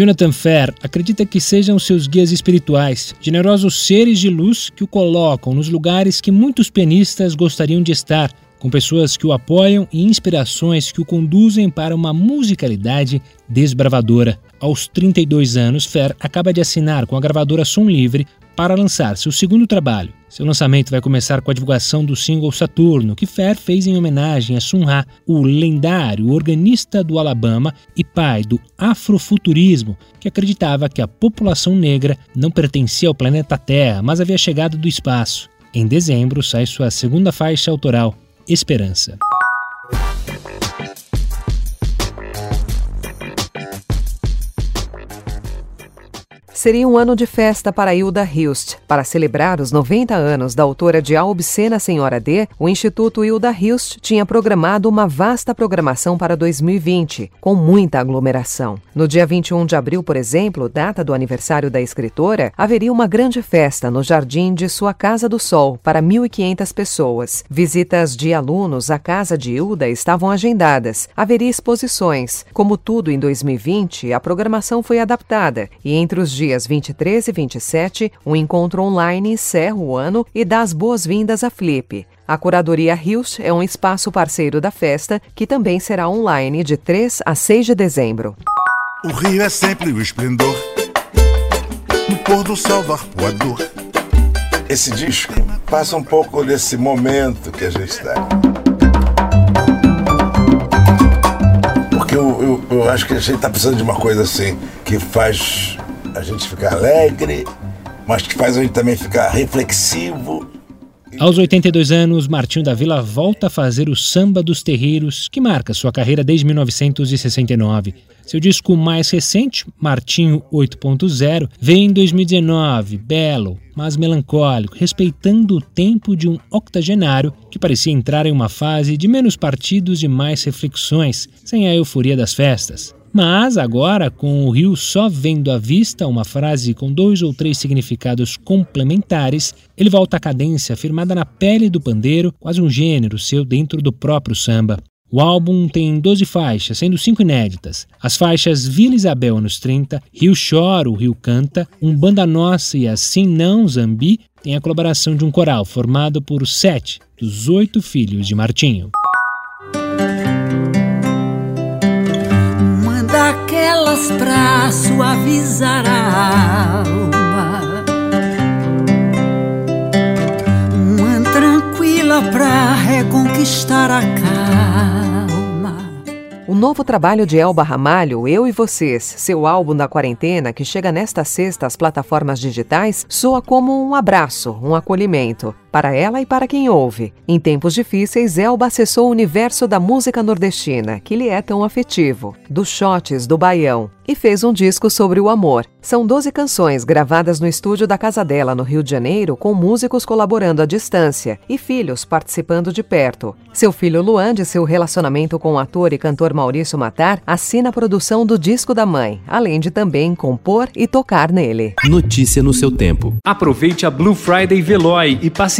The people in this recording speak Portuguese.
Jonathan Fer acredita que sejam seus guias espirituais, generosos seres de luz que o colocam nos lugares que muitos pianistas gostariam de estar, com pessoas que o apoiam e inspirações que o conduzem para uma musicalidade desbravadora. Aos 32 anos, Fer acaba de assinar com a gravadora Som Livre para lançar seu segundo trabalho. Seu lançamento vai começar com a divulgação do single Saturno, que Fer fez em homenagem a Sun Ra, o lendário organista do Alabama e pai do afrofuturismo, que acreditava que a população negra não pertencia ao planeta Terra, mas havia chegado do espaço. Em dezembro sai sua segunda faixa autoral, Esperança. Seria um ano de festa para Hilda Hilst. Para celebrar os 90 anos da autora de A Obscena Senhora D, o Instituto Hilda Hilst tinha programado uma vasta programação para 2020, com muita aglomeração. No dia 21 de abril, por exemplo, data do aniversário da escritora, haveria uma grande festa no jardim de sua Casa do Sol para 1.500 pessoas. Visitas de alunos à casa de Hilda estavam agendadas. Haveria exposições. Como tudo em 2020, a programação foi adaptada e entre os dias dias 23 e 27, um encontro online encerra o ano e dá as boas-vindas à Flip. A Curadoria Rios é um espaço parceiro da festa, que também será online de 3 a 6 de dezembro. O rio é sempre o esplendor, no pôr do sol do arpoador. Esse disco passa um pouco desse momento que a gente está. Porque eu, eu, eu acho que a gente está precisando de uma coisa assim, que faz a gente ficar alegre, mas que faz a gente também ficar reflexivo. Aos 82 anos, Martinho da Vila volta a fazer o Samba dos Terreiros, que marca sua carreira desde 1969. Seu disco mais recente, Martinho 8.0, veio em 2019, belo, mas melancólico, respeitando o tempo de um octogenário que parecia entrar em uma fase de menos partidos e mais reflexões, sem a euforia das festas. Mas agora, com o rio só vendo à vista uma frase com dois ou três significados complementares, ele volta à cadência firmada na pele do pandeiro, quase um gênero seu dentro do próprio samba. O álbum tem 12 faixas, sendo cinco inéditas. As faixas Vila Isabel anos 30, Rio Chora, o Rio Canta, Um Banda Nossa e Assim Não Zambi tem a colaboração de um coral formado por sete dos oito filhos de Martinho. Daquelas pra suavizar a alma. Uma tranquila pra reconquistar a calma. O novo trabalho de Elba Ramalho, Eu e Vocês, seu álbum da quarentena, que chega nesta sexta às plataformas digitais, soa como um abraço, um acolhimento para ela e para quem ouve. Em tempos difíceis, Elba acessou o universo da música nordestina, que lhe é tão afetivo, dos shots do Baião, e fez um disco sobre o amor. São 12 canções gravadas no estúdio da casa dela, no Rio de Janeiro, com músicos colaborando à distância e filhos participando de perto. Seu filho Luan, de seu relacionamento com o ator e cantor Maurício Matar, assina a produção do disco da mãe, além de também compor e tocar nele. Notícia no seu tempo. Aproveite a Blue Friday Veloy e passe